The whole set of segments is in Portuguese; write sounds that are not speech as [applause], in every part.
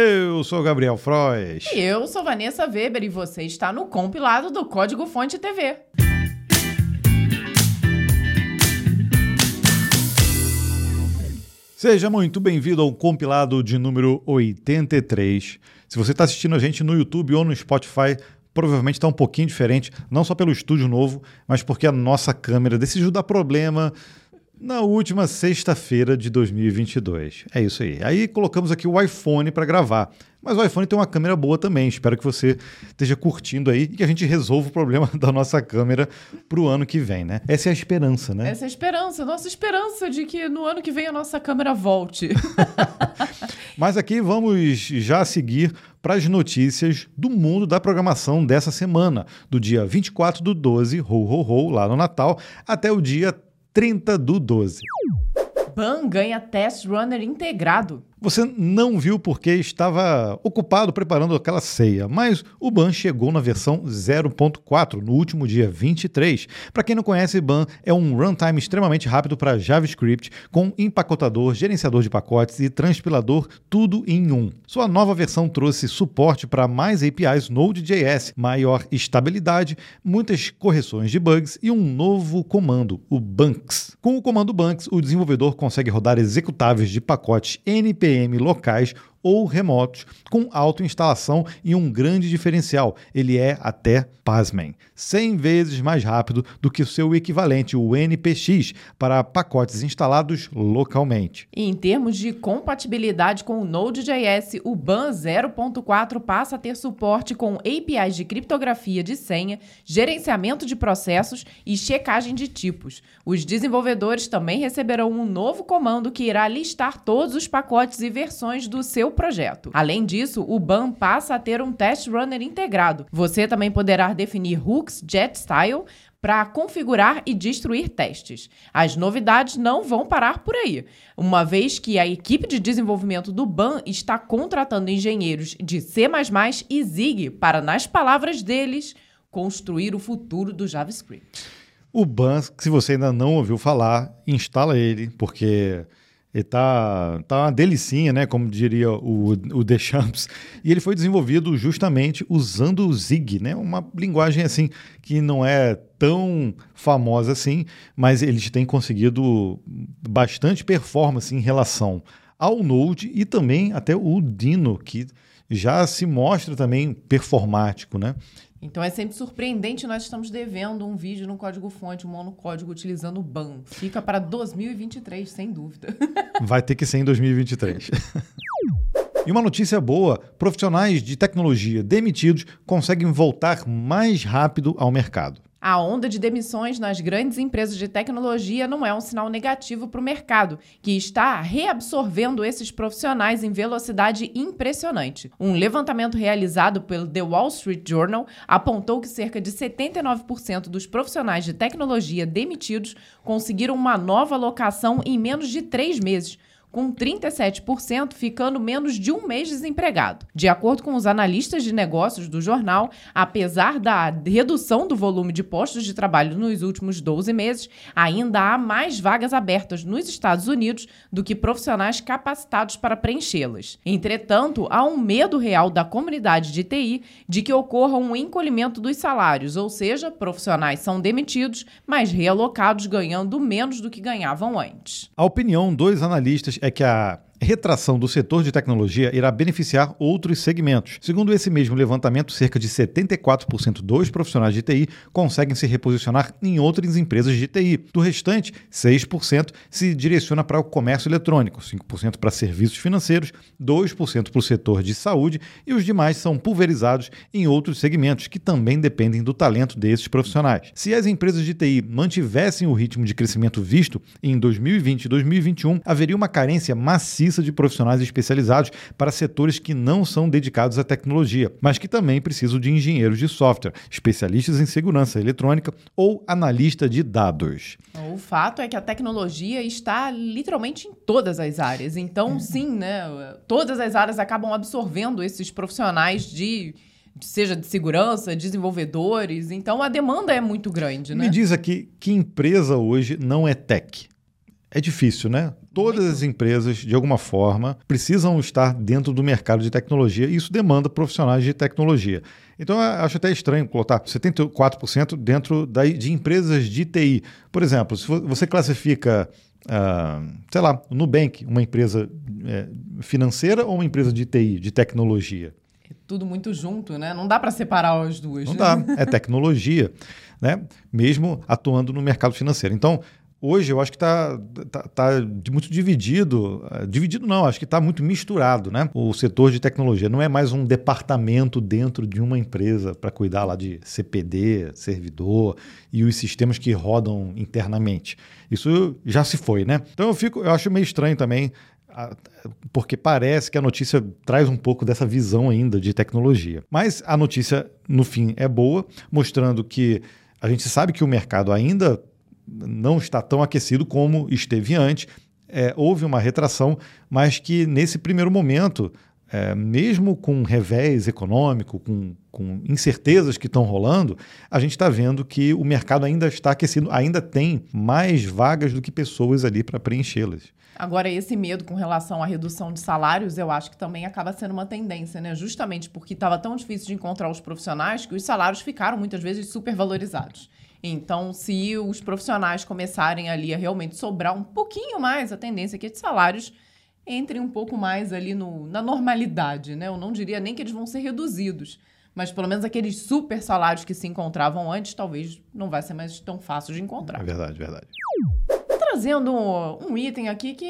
Eu sou Gabriel Frois. E eu sou Vanessa Weber e você está no compilado do Código Fonte TV. Seja muito bem-vindo ao compilado de número 83. Se você está assistindo a gente no YouTube ou no Spotify, provavelmente está um pouquinho diferente, não só pelo estúdio novo, mas porque a nossa câmera decidiu dar problema na última sexta-feira de 2022. É isso aí. Aí colocamos aqui o iPhone para gravar. Mas o iPhone tem uma câmera boa também. Espero que você esteja curtindo aí e que a gente resolva o problema [laughs] da nossa câmera para o ano que vem, né? Essa é a esperança, né? Essa é a esperança, nossa esperança de que no ano que vem a nossa câmera volte. [laughs] Mas aqui vamos já seguir para as notícias do mundo da programação dessa semana, do dia 24 do 12, ho, ho, ho, lá no Natal, até o dia 30 do 12. Ban ganha Test Runner integrado. Você não viu porque estava ocupado preparando aquela ceia, mas o BAN chegou na versão 0.4 no último dia 23. Para quem não conhece, BAN é um runtime extremamente rápido para JavaScript, com empacotador, gerenciador de pacotes e transpilador, tudo em um. Sua nova versão trouxe suporte para mais APIs Node.js, maior estabilidade, muitas correções de bugs e um novo comando, o Bunks. Com o comando Bunks, o desenvolvedor consegue rodar executáveis de pacotes NPM Locais ou remotos, com autoinstalação e um grande diferencial. Ele é até, pasmem, 100 vezes mais rápido do que o seu equivalente, o NPX, para pacotes instalados localmente. Em termos de compatibilidade com o Node.js, o BAN 0.4 passa a ter suporte com APIs de criptografia de senha, gerenciamento de processos e checagem de tipos. Os desenvolvedores também receberão um novo comando que irá listar todos os pacotes e versões do seu projeto. Além disso, o BAM passa a ter um test runner integrado. Você também poderá definir hooks jet style para configurar e destruir testes. As novidades não vão parar por aí, uma vez que a equipe de desenvolvimento do BAN está contratando engenheiros de C++ e Zig para, nas palavras deles, construir o futuro do JavaScript. O BAN, se você ainda não ouviu falar, instala ele, porque ele tá, tá uma delicinha, né? Como diria o, o Deschamps. E ele foi desenvolvido justamente usando o Zig, né? Uma linguagem assim que não é tão famosa assim, mas eles têm conseguido bastante performance em relação ao Node e também até o Dino, que já se mostra também performático, né? Então é sempre surpreendente, nós estamos devendo um vídeo no código-fonte, um monocódigo utilizando o BAN. Fica para 2023, sem dúvida. [laughs] Vai ter que ser em 2023. E uma notícia boa: profissionais de tecnologia demitidos conseguem voltar mais rápido ao mercado. A onda de demissões nas grandes empresas de tecnologia não é um sinal negativo para o mercado, que está reabsorvendo esses profissionais em velocidade impressionante. Um levantamento realizado pelo The Wall Street Journal apontou que cerca de 79% dos profissionais de tecnologia demitidos conseguiram uma nova locação em menos de três meses com 37% ficando menos de um mês desempregado. De acordo com os analistas de negócios do jornal, apesar da redução do volume de postos de trabalho nos últimos 12 meses, ainda há mais vagas abertas nos Estados Unidos do que profissionais capacitados para preenchê-las. Entretanto, há um medo real da comunidade de TI de que ocorra um encolhimento dos salários, ou seja, profissionais são demitidos, mas realocados ganhando menos do que ganhavam antes. A opinião dos analistas é que a retração do setor de tecnologia irá beneficiar outros segmentos. Segundo esse mesmo levantamento, cerca de 74% dos profissionais de TI conseguem se reposicionar em outras empresas de TI. Do restante, 6% se direciona para o comércio eletrônico, 5% para serviços financeiros, 2% para o setor de saúde e os demais são pulverizados em outros segmentos que também dependem do talento desses profissionais. Se as empresas de TI mantivessem o ritmo de crescimento visto em 2020 e 2021, haveria uma carência massiva de profissionais especializados para setores que não são dedicados à tecnologia, mas que também precisam de engenheiros de software, especialistas em segurança eletrônica ou analista de dados. O fato é que a tecnologia está literalmente em todas as áreas. Então, é. sim, né? Todas as áreas acabam absorvendo esses profissionais de seja de segurança, desenvolvedores. Então a demanda é muito grande, né? Me diz aqui que empresa hoje não é tech. É difícil, né? Todas as empresas, de alguma forma, precisam estar dentro do mercado de tecnologia e isso demanda profissionais de tecnologia. Então, eu acho até estranho colocar 74% dentro da, de empresas de TI. Por exemplo, se você classifica, uh, sei lá, Nubank, uma empresa é, financeira ou uma empresa de TI, de tecnologia? É tudo muito junto, né? Não dá para separar as duas. Não dá, é [laughs] tecnologia, né? Mesmo atuando no mercado financeiro. Então, hoje eu acho que está tá, tá muito dividido. Eh, dividido não, acho que está muito misturado, né? O setor de tecnologia não é mais um departamento dentro de uma empresa para cuidar lá de CPD, servidor e os sistemas que rodam internamente. Isso já se foi, né? Então eu fico, eu acho meio estranho também porque parece que a notícia traz um pouco dessa visão ainda de tecnologia. Mas a notícia, no fim, é boa, mostrando que a gente sabe que o mercado ainda não está tão aquecido como esteve antes. É, houve uma retração, mas que nesse primeiro momento, é, mesmo com revés econômico, com, com incertezas que estão rolando, a gente está vendo que o mercado ainda está aquecido, ainda tem mais vagas do que pessoas ali para preenchê-las. Agora, esse medo com relação à redução de salários, eu acho que também acaba sendo uma tendência, né? Justamente porque estava tão difícil de encontrar os profissionais que os salários ficaram muitas vezes supervalorizados. Então, se os profissionais começarem ali a realmente sobrar um pouquinho mais, a tendência é que esses salários entrem um pouco mais ali no, na normalidade, né? Eu não diria nem que eles vão ser reduzidos, mas pelo menos aqueles super salários que se encontravam antes, talvez não vai ser mais tão fácil de encontrar. É verdade, verdade. Trazendo um item aqui que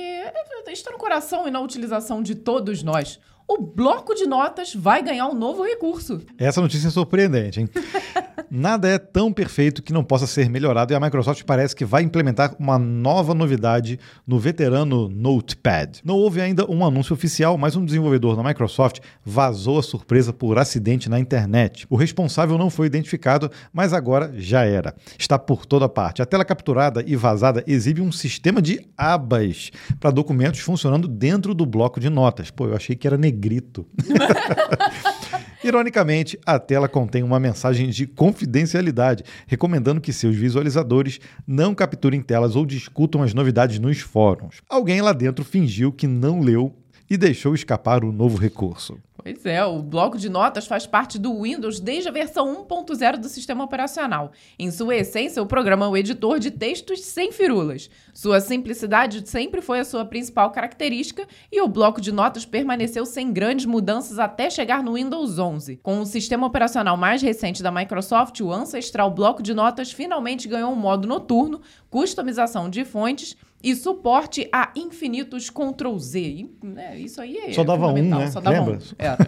está no coração e na utilização de todos nós. O bloco de notas vai ganhar um novo recurso. Essa notícia é surpreendente, hein? [laughs] Nada é tão perfeito que não possa ser melhorado e a Microsoft parece que vai implementar uma nova novidade no veterano Notepad. Não houve ainda um anúncio oficial, mas um desenvolvedor da Microsoft vazou a surpresa por acidente na internet. O responsável não foi identificado, mas agora já era. Está por toda parte. A tela capturada e vazada exibe um sistema de abas para documentos funcionando dentro do bloco de notas. Pô, eu achei que era negrito. [laughs] Ironicamente, a tela contém uma mensagem de confidencialidade, recomendando que seus visualizadores não capturem telas ou discutam as novidades nos fóruns. Alguém lá dentro fingiu que não leu e deixou escapar o novo recurso. Pois é, o bloco de notas faz parte do Windows desde a versão 1.0 do sistema operacional. Em sua essência, o programa é um editor de textos sem firulas. Sua simplicidade sempre foi a sua principal característica e o bloco de notas permaneceu sem grandes mudanças até chegar no Windows 11. Com o sistema operacional mais recente da Microsoft, o ancestral bloco de notas finalmente ganhou um modo noturno, customização de fontes e suporte a infinitos Ctrl Z. E, né, isso aí é Só dava um, né? Só dava Lembra? um. [laughs] Era.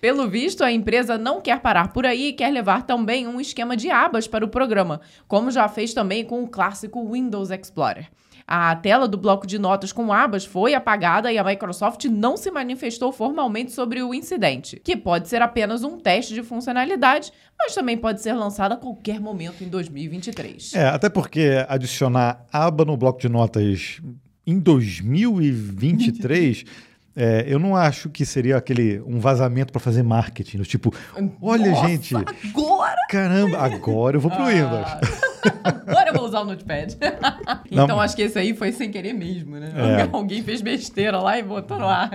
Pelo visto, a empresa não quer parar por aí e quer levar também um esquema de abas para o programa, como já fez também com o clássico Windows Explorer. A tela do bloco de notas com abas foi apagada e a Microsoft não se manifestou formalmente sobre o incidente, que pode ser apenas um teste de funcionalidade, mas também pode ser lançado a qualquer momento em 2023. É, até porque adicionar aba no bloco de notas em 2023 [laughs] É, eu não acho que seria aquele um vazamento para fazer marketing, tipo, olha Nossa, gente, agora, caramba, agora eu vou pro ah, Windows. [laughs] agora eu vou usar o Notepad. [laughs] então não. acho que esse aí foi sem querer mesmo, né? É. Alguém fez besteira lá e botou no ar.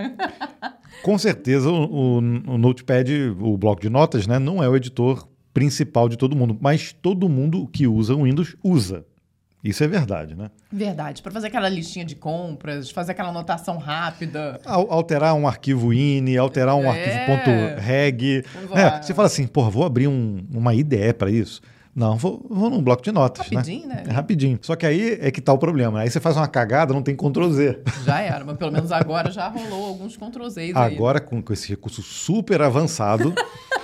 [laughs] Com certeza o, o, o Notepad, o bloco de notas, né, não é o editor principal de todo mundo, mas todo mundo que usa o Windows usa. Isso é verdade, né? Verdade. Para fazer aquela listinha de compras, fazer aquela anotação rápida. Alterar um arquivo INI, alterar um é. arquivo .reg. É, você fala assim, porra, vou abrir um, uma IDE para isso. Não, vou, vou num bloco de notas. Né? Rapidinho, né? né? É rapidinho. Só que aí é que tá o problema. Aí você faz uma cagada, não tem Ctrl Z. Já era, mas pelo menos agora já rolou alguns Ctrl Z. Agora, com, com esse recurso super avançado. [laughs]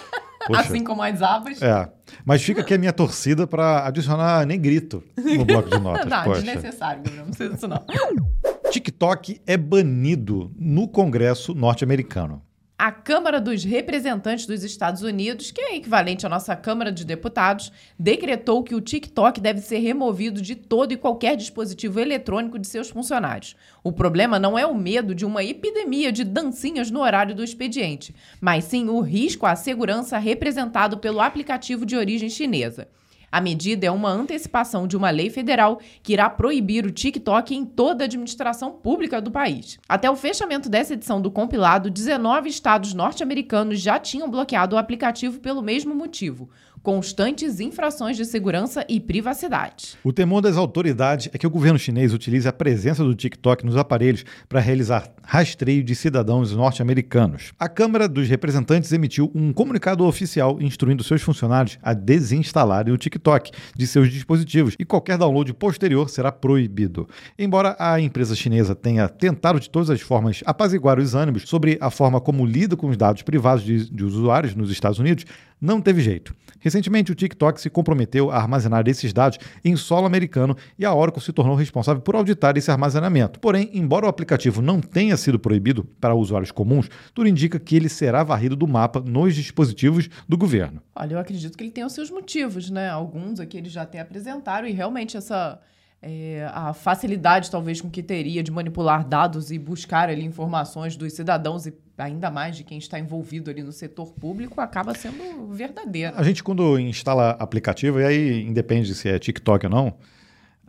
Poxa. Assim como as abas. É. Mas fica aqui a minha torcida para adicionar negrito no bloco de [laughs] notas. não, Poxa. desnecessário. Não precisa disso, não. [laughs] TikTok é banido no Congresso norte-americano a Câmara dos Representantes dos Estados Unidos, que é equivalente à nossa Câmara de Deputados, decretou que o TikTok deve ser removido de todo e qualquer dispositivo eletrônico de seus funcionários. O problema não é o medo de uma epidemia de dancinhas no horário do expediente, mas sim o risco à segurança representado pelo aplicativo de origem chinesa. A medida é uma antecipação de uma lei federal que irá proibir o TikTok em toda a administração pública do país. Até o fechamento dessa edição do compilado, 19 estados norte-americanos já tinham bloqueado o aplicativo pelo mesmo motivo constantes infrações de segurança e privacidade. O temor das autoridades é que o governo chinês utilize a presença do TikTok nos aparelhos para realizar rastreio de cidadãos norte-americanos. A Câmara dos Representantes emitiu um comunicado oficial instruindo seus funcionários a desinstalarem o TikTok de seus dispositivos e qualquer download posterior será proibido. Embora a empresa chinesa tenha tentado de todas as formas apaziguar os ânimos sobre a forma como lida com os dados privados de, de usuários nos Estados Unidos, não teve jeito. Recentemente, o TikTok se comprometeu a armazenar esses dados em solo americano e a Oracle se tornou responsável por auditar esse armazenamento. Porém, embora o aplicativo não tenha sido proibido para usuários comuns, tudo indica que ele será varrido do mapa nos dispositivos do governo. Olha, eu acredito que ele tem os seus motivos, né? Alguns aqui eles já até apresentaram e realmente essa é, a facilidade talvez com que teria de manipular dados e buscar ali informações dos cidadãos e ainda mais de quem está envolvido ali no setor público acaba sendo verdadeira. A gente quando instala aplicativo, e aí independe se é TikTok ou não,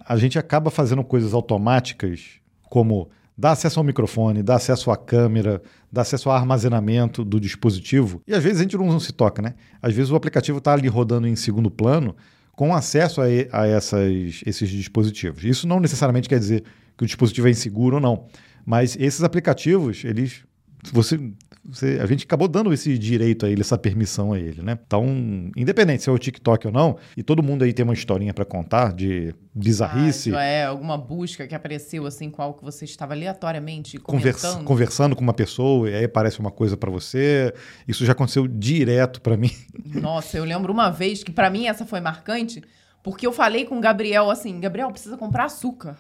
a gente acaba fazendo coisas automáticas como dar acesso ao microfone, dar acesso à câmera, dar acesso ao armazenamento do dispositivo. E às vezes a gente não se toca, né? Às vezes o aplicativo está ali rodando em segundo plano, com acesso a, a essas, esses dispositivos. Isso não necessariamente quer dizer que o dispositivo é inseguro ou não, mas esses aplicativos, eles você, você, a gente acabou dando esse direito a ele, essa permissão a ele, né? Então, independente se é o TikTok ou não, e todo mundo aí tem uma historinha para contar de bizarrice. Ah, é, alguma busca que apareceu assim com algo que você estava aleatoriamente conversando. conversando com uma pessoa e aí aparece uma coisa para você. Isso já aconteceu direto para mim. [laughs] Nossa, eu lembro uma vez que para mim essa foi marcante, porque eu falei com o Gabriel assim, Gabriel precisa comprar açúcar.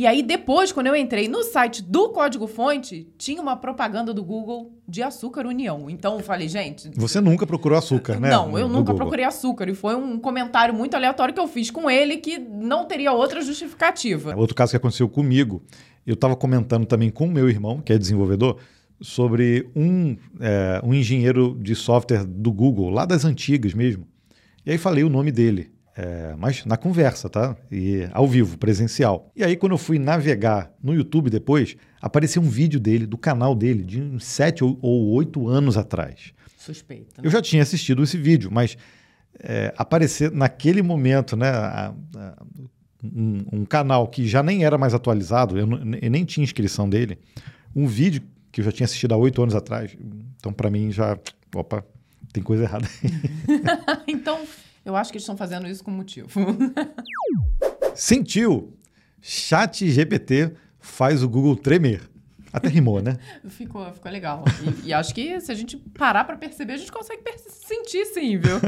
E aí, depois, quando eu entrei no site do Código Fonte, tinha uma propaganda do Google de açúcar União. Então eu falei, gente. Você nunca procurou açúcar, né? Não, eu nunca Google. procurei açúcar. E foi um comentário muito aleatório que eu fiz com ele que não teria outra justificativa. Outro caso que aconteceu comigo, eu estava comentando também com o meu irmão, que é desenvolvedor, sobre um, é, um engenheiro de software do Google, lá das antigas mesmo. E aí falei o nome dele. É, mas na conversa, tá? E ao vivo, presencial. E aí, quando eu fui navegar no YouTube depois, apareceu um vídeo dele, do canal dele, de uns sete ou oito anos atrás. Suspeito. Né? Eu já tinha assistido esse vídeo, mas é, aparecer naquele momento, né? A, a, um, um, canal que já nem era mais atualizado, eu, eu nem tinha inscrição dele, um vídeo que eu já tinha assistido há oito anos atrás. Então, para mim, já. Opa, tem coisa errada. [laughs] então eu acho que eles estão fazendo isso com motivo. Sentiu? Chat GPT faz o Google tremer. Até rimou, né? [laughs] ficou, ficou legal. E, e, acho que se a gente parar para perceber, a gente consegue sentir sim, viu?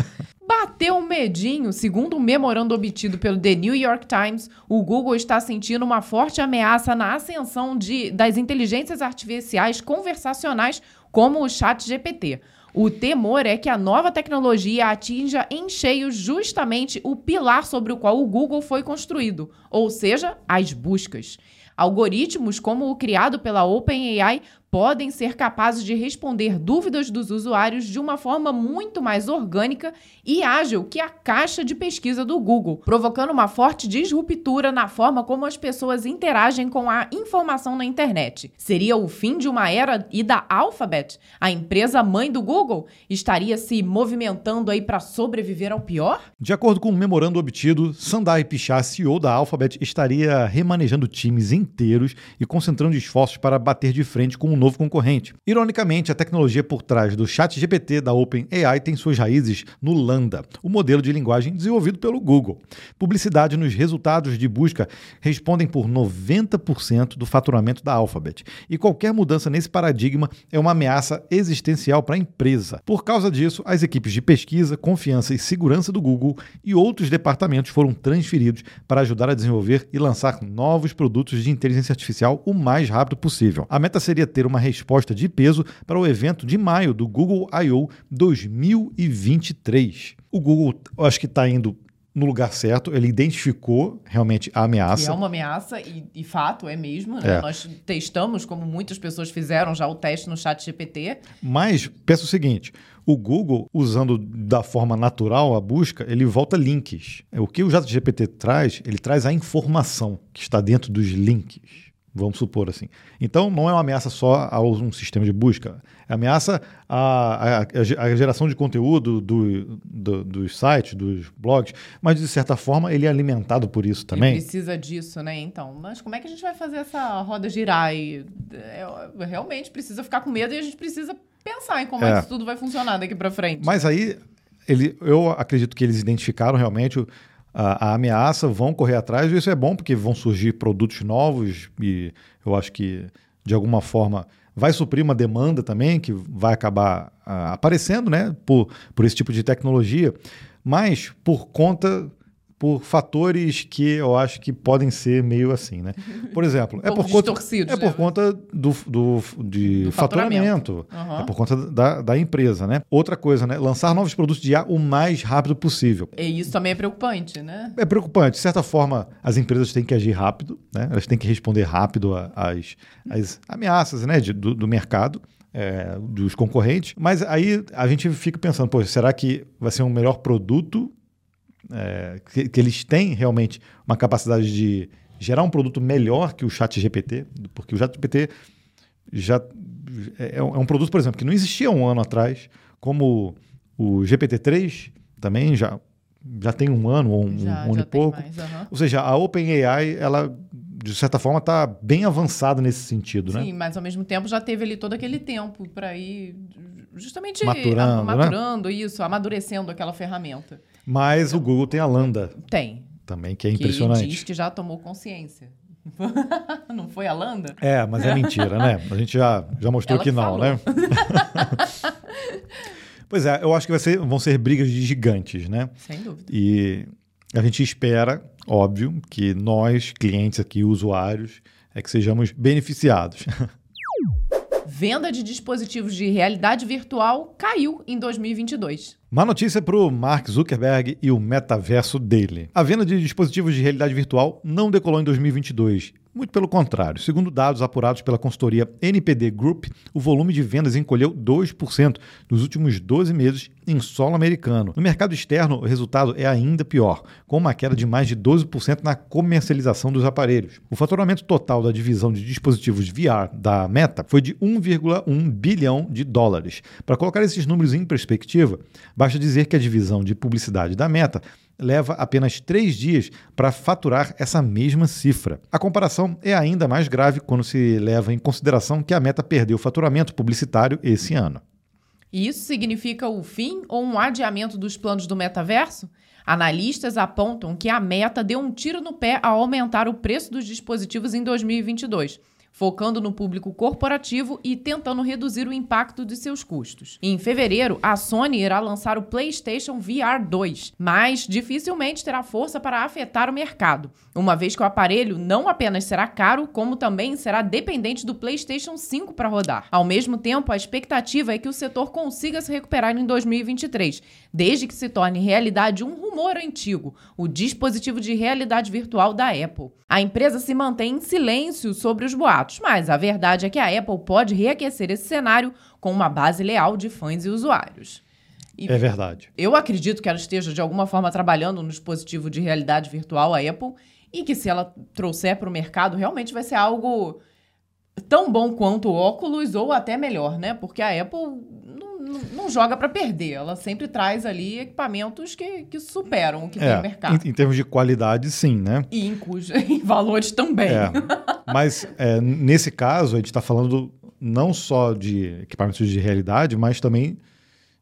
Bateu um medinho. Segundo um memorando obtido pelo The New York Times, o Google está sentindo uma forte ameaça na ascensão de, das inteligências artificiais conversacionais como o Chat GPT. O temor é que a nova tecnologia atinja em cheio justamente o pilar sobre o qual o Google foi construído, ou seja, as buscas. Algoritmos como o criado pela OpenAI podem ser capazes de responder dúvidas dos usuários de uma forma muito mais orgânica e ágil que a caixa de pesquisa do Google, provocando uma forte disruptura na forma como as pessoas interagem com a informação na internet. Seria o fim de uma era e da Alphabet, a empresa mãe do Google, estaria se movimentando aí para sobreviver ao pior? De acordo com um memorando obtido, Sundar Pichai, CEO da Alphabet, estaria remanejando times inteiros e concentrando esforços para bater de frente com um novo concorrente. Ironicamente, a tecnologia por trás do ChatGPT da OpenAI tem suas raízes no Lambda, o modelo de linguagem desenvolvido pelo Google. Publicidade nos resultados de busca respondem por 90% do faturamento da Alphabet, e qualquer mudança nesse paradigma é uma ameaça existencial para a empresa. Por causa disso, as equipes de pesquisa, confiança e segurança do Google e outros departamentos foram transferidos para ajudar a desenvolver e lançar novos produtos de inteligência artificial o mais rápido possível. A meta seria ter uma resposta de peso para o evento de maio do Google I.O. 2023. O Google, acho que está indo no lugar certo, ele identificou realmente a ameaça. Que é uma ameaça, e, e fato, é mesmo. Né? É. Nós testamos, como muitas pessoas fizeram já o teste no chat GPT. Mas pensa o seguinte: o Google, usando da forma natural a busca, ele volta links. O que o ChatGPT traz, ele traz a informação que está dentro dos links. Vamos supor assim. Então, não é uma ameaça só a um sistema de busca. É ameaça à, à, à geração de conteúdo do, do, dos sites, dos blogs, mas de certa forma ele é alimentado por isso também. Ele precisa disso, né? Então, mas como é que a gente vai fazer essa roda girar? E, é, realmente precisa ficar com medo e a gente precisa pensar em como é, é que isso tudo vai funcionar daqui para frente. Mas aí, ele, eu acredito que eles identificaram realmente a, ameaça, vão correr atrás, e isso é bom porque vão surgir produtos novos e eu acho que, de alguma forma, vai suprir uma demanda também que vai acabar uh, aparecendo né, por, por esse tipo de tecnologia, mas por conta por fatores que eu acho que podem ser meio assim, né? [laughs] Por exemplo, um é por conta é por né? conta do, do, de do faturamento, uhum. é por conta da, da empresa, né? Outra coisa, né? Lançar novos produtos de IA o mais rápido possível. E isso também é preocupante, né? É preocupante. De certa forma, as empresas têm que agir rápido, né? Elas têm que responder rápido às, às ameaças, né? De, do, do mercado. É, dos concorrentes, mas aí a gente fica pensando, pô, será que vai ser um melhor produto é, que, que, eles têm realmente uma capacidade de gerar um produto melhor que o Chat GPT, porque o Chat GPT já é, é, um produto, por exemplo, que não existia um ano atrás, como o GPT-3 também já, já tem um ano ou um, já, um ano e pouco. Mais, uhum. Ou seja, a OpenAI, ela de certa forma, está bem avançada nesse sentido, Sim, né? Sim, mas ao mesmo tempo já teve ali todo aquele tempo para ir justamente maturando, a, maturando né? isso, amadurecendo aquela ferramenta. Mas o Google tem a Lambda. Tem. Também, que é impressionante. Que diz que já tomou consciência. [laughs] não foi a Landa? É, mas é mentira, né? A gente já, já mostrou Ela que não, falou. né? [laughs] pois é, eu acho que ser, vão ser brigas de gigantes, né? Sem dúvida. E a gente espera, óbvio, que nós, clientes aqui, usuários, é que sejamos beneficiados. Venda de dispositivos de realidade virtual caiu em 2022. Má notícia para o Mark Zuckerberg e o metaverso dele. A venda de dispositivos de realidade virtual não decolou em 2022 muito pelo contrário. Segundo dados apurados pela consultoria NPD Group, o volume de vendas encolheu 2% nos últimos 12 meses em solo americano. No mercado externo, o resultado é ainda pior, com uma queda de mais de 12% na comercialização dos aparelhos. O faturamento total da divisão de dispositivos VR da Meta foi de 1,1 bilhão de dólares. Para colocar esses números em perspectiva, basta dizer que a divisão de publicidade da Meta leva apenas três dias para faturar essa mesma cifra. A comparação é ainda mais grave quando se leva em consideração que a meta perdeu faturamento publicitário esse ano. E isso significa o fim ou um adiamento dos planos do metaverso? Analistas apontam que a meta deu um tiro no pé ao aumentar o preço dos dispositivos em 2022 focando no público corporativo e tentando reduzir o impacto de seus custos. Em fevereiro, a Sony irá lançar o PlayStation VR 2, mas dificilmente terá força para afetar o mercado, uma vez que o aparelho não apenas será caro, como também será dependente do PlayStation 5 para rodar. Ao mesmo tempo, a expectativa é que o setor consiga se recuperar em 2023, desde que se torne realidade um rumor antigo, o dispositivo de realidade virtual da Apple. A empresa se mantém em silêncio sobre os boatos mas a verdade é que a Apple pode reaquecer esse cenário com uma base leal de fãs e usuários. E é verdade. Eu acredito que ela esteja de alguma forma trabalhando no dispositivo de realidade virtual, a Apple, e que se ela trouxer para o mercado, realmente vai ser algo tão bom quanto o óculos ou até melhor, né? Porque a Apple não, joga para perder, ela sempre traz ali equipamentos que, que superam o que é, tem no mercado. Em, em, termos de qualidade, sim, né? E em, cujo, [laughs] em valores também. É. Mas é, nesse caso, a gente está falando não só de equipamentos de realidade, mas também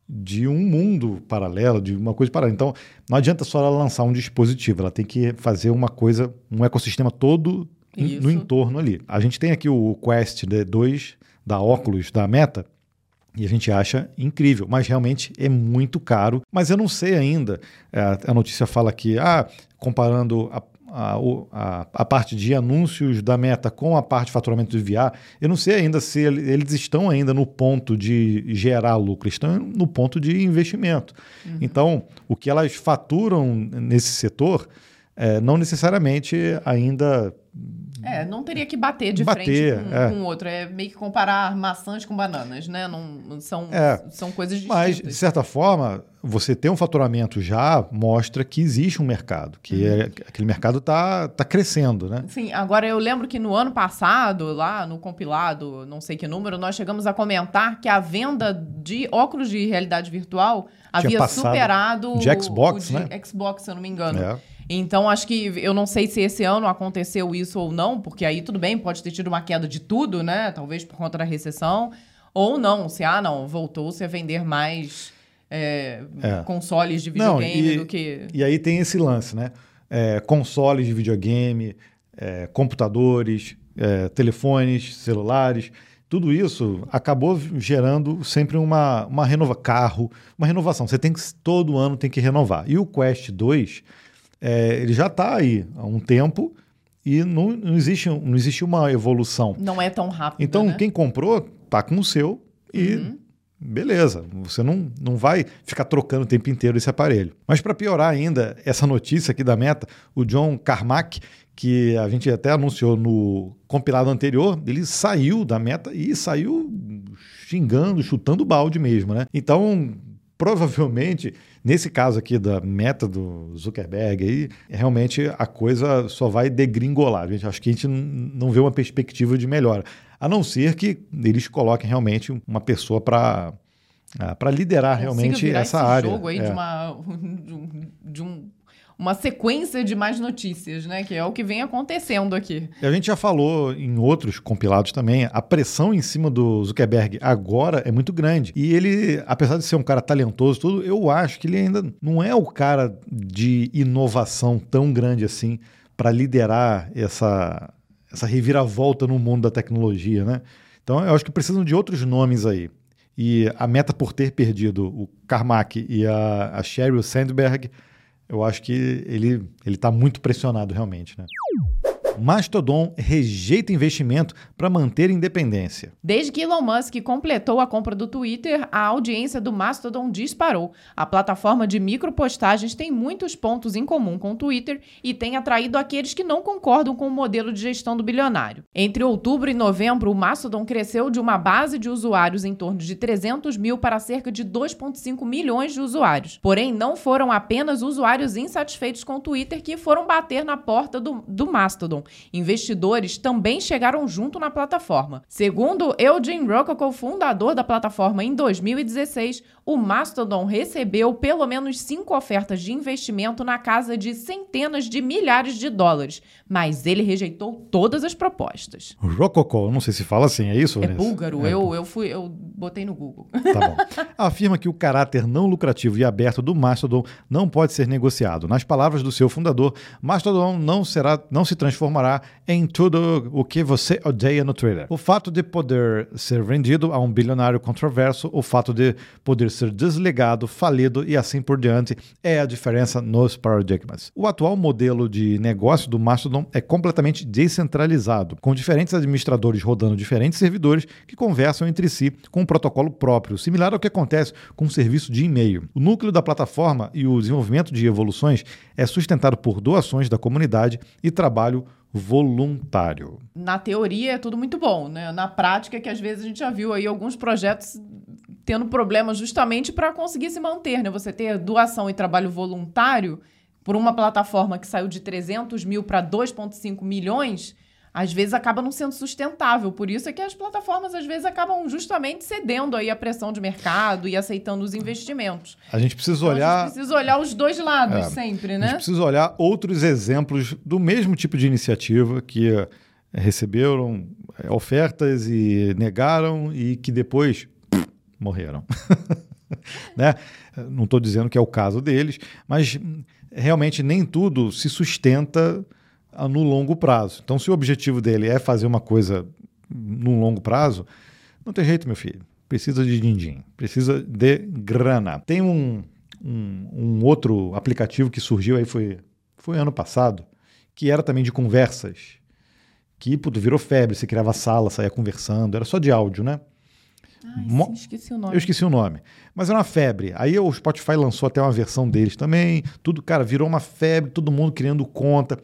de um mundo paralelo, de uma coisa paralela. Então, não adianta só ela lançar um dispositivo, ela tem que fazer uma coisa, um ecossistema todo Isso. no entorno ali. A gente tem aqui o Quest 2 da Oculus, da Meta, e a gente acha incrível, mas realmente é muito caro. Mas eu não sei ainda. É, a notícia fala que, ah, comparando a a, a, a, parte de anúncios da Meta com a parte de faturamento de VR, eu não sei ainda se eles estão ainda no ponto de gerar lucro, estão no ponto de investimento. Uhum. Então, o que elas faturam nesse setor é, não necessariamente ainda é, não teria que bater de bater, frente com, é. com outro. É meio que comparar maçãs com bananas, né? Não, são, é. são coisas distintas. Mas, de certa forma, você ter um faturamento já mostra que existe um mercado, que uhum. é, aquele mercado está tá crescendo, né? Sim, agora eu lembro que no ano passado, lá no compilado, não sei que número, nós chegamos a comentar que a venda de óculos de realidade virtual Tinha havia superado de Xbox, o de né? Xbox, se eu não me engano. É. Então, acho que eu não sei se esse ano aconteceu isso ou não, porque aí tudo bem, pode ter tido uma queda de tudo, né? Talvez por conta da recessão. Ou não, se, ah, não, voltou-se a vender mais é, é. consoles de videogame não, e, do que. E aí tem esse lance, né? É, consoles de videogame, é, computadores, é, telefones, celulares tudo isso acabou gerando sempre uma, uma renova carro, uma renovação. Você tem que todo ano tem que renovar. E o Quest 2 é, ele já está aí há um tempo e não, não, existe, não existe uma evolução. Não é tão rápido. Então, né? quem comprou, tá com o seu e uhum. beleza. Você não, não vai ficar trocando o tempo inteiro esse aparelho. Mas para piorar ainda, essa notícia aqui da Meta, o John Carmack, que a gente até anunciou no compilado anterior, ele saiu da Meta e saiu xingando, chutando balde mesmo, né? Então, provavelmente Nesse caso aqui da meta do Zuckerberg, aí, realmente a coisa só vai degringolar. Gente, acho que a gente não vê uma perspectiva de melhora. A não ser que eles coloquem realmente uma pessoa para para liderar realmente essa área. jogo aí é. de, uma, de um uma sequência de mais notícias, né? Que é o que vem acontecendo aqui. A gente já falou em outros compilados também, a pressão em cima do Zuckerberg agora é muito grande. E ele, apesar de ser um cara talentoso, tudo, eu acho que ele ainda não é o cara de inovação tão grande assim para liderar essa, essa reviravolta no mundo da tecnologia, né? Então eu acho que precisam de outros nomes aí. E a meta por ter perdido o Carmack e a, a Sheryl Sandberg eu acho que ele está muito pressionado realmente. Né? Mastodon rejeita investimento para manter independência. Desde que Elon Musk completou a compra do Twitter, a audiência do Mastodon disparou. A plataforma de micropostagens tem muitos pontos em comum com o Twitter e tem atraído aqueles que não concordam com o modelo de gestão do bilionário. Entre outubro e novembro, o Mastodon cresceu de uma base de usuários em torno de 300 mil para cerca de 2,5 milhões de usuários. Porém, não foram apenas usuários insatisfeitos com o Twitter que foram bater na porta do, do Mastodon. Investidores também chegaram junto na plataforma. Segundo Eugene Rococo, fundador da plataforma em 2016, o Mastodon recebeu pelo menos cinco ofertas de investimento na casa de centenas de milhares de dólares, mas ele rejeitou todas as propostas. Rococo, não sei se fala assim, é isso? É búlgaro, é. eu, eu, fui, eu botei no Google. Tá bom. [laughs] Afirma que o caráter não lucrativo e aberto do Mastodon não pode ser negociado. Nas palavras do seu fundador, Mastodon não, será, não se transformará em tudo o que você odeia no Twitter. O fato de poder ser vendido a um bilionário controverso, o fato de poder ser desligado, falido e assim por diante é a diferença nos paradigmas. O atual modelo de negócio do Mastodon é completamente descentralizado, com diferentes administradores rodando diferentes servidores que conversam entre si com um protocolo próprio, similar ao que acontece com um serviço de e-mail. O núcleo da plataforma e o desenvolvimento de evoluções é sustentado por doações da comunidade e trabalho voluntário. Na teoria é tudo muito bom, né? Na prática é que às vezes a gente já viu aí alguns projetos tendo problemas justamente para conseguir se manter, né? Você ter doação e trabalho voluntário por uma plataforma que saiu de 300 mil para 2,5 milhões, às vezes acaba não sendo sustentável. Por isso é que as plataformas às vezes acabam justamente cedendo aí a pressão de mercado e aceitando os investimentos. A gente precisa então, olhar. A gente precisa olhar os dois lados é, sempre, né? A gente precisa olhar outros exemplos do mesmo tipo de iniciativa que eh, receberam eh, ofertas e negaram e que depois morreram. [laughs] né? Não estou dizendo que é o caso deles, mas realmente nem tudo se sustenta no longo prazo. Então, se o objetivo dele é fazer uma coisa no longo prazo, não tem jeito, meu filho. Precisa de din-din, precisa de grana. Tem um, um, um, outro aplicativo que surgiu aí, foi, foi ano passado, que era também de conversas. Que puto, virou febre, você criava sala, saía conversando, era só de áudio, né? Ai, Mo- sim, esqueci o nome. Eu esqueci o nome. Mas era uma febre. Aí o Spotify lançou até uma versão deles também. Tudo, cara, virou uma febre, todo mundo criando conta.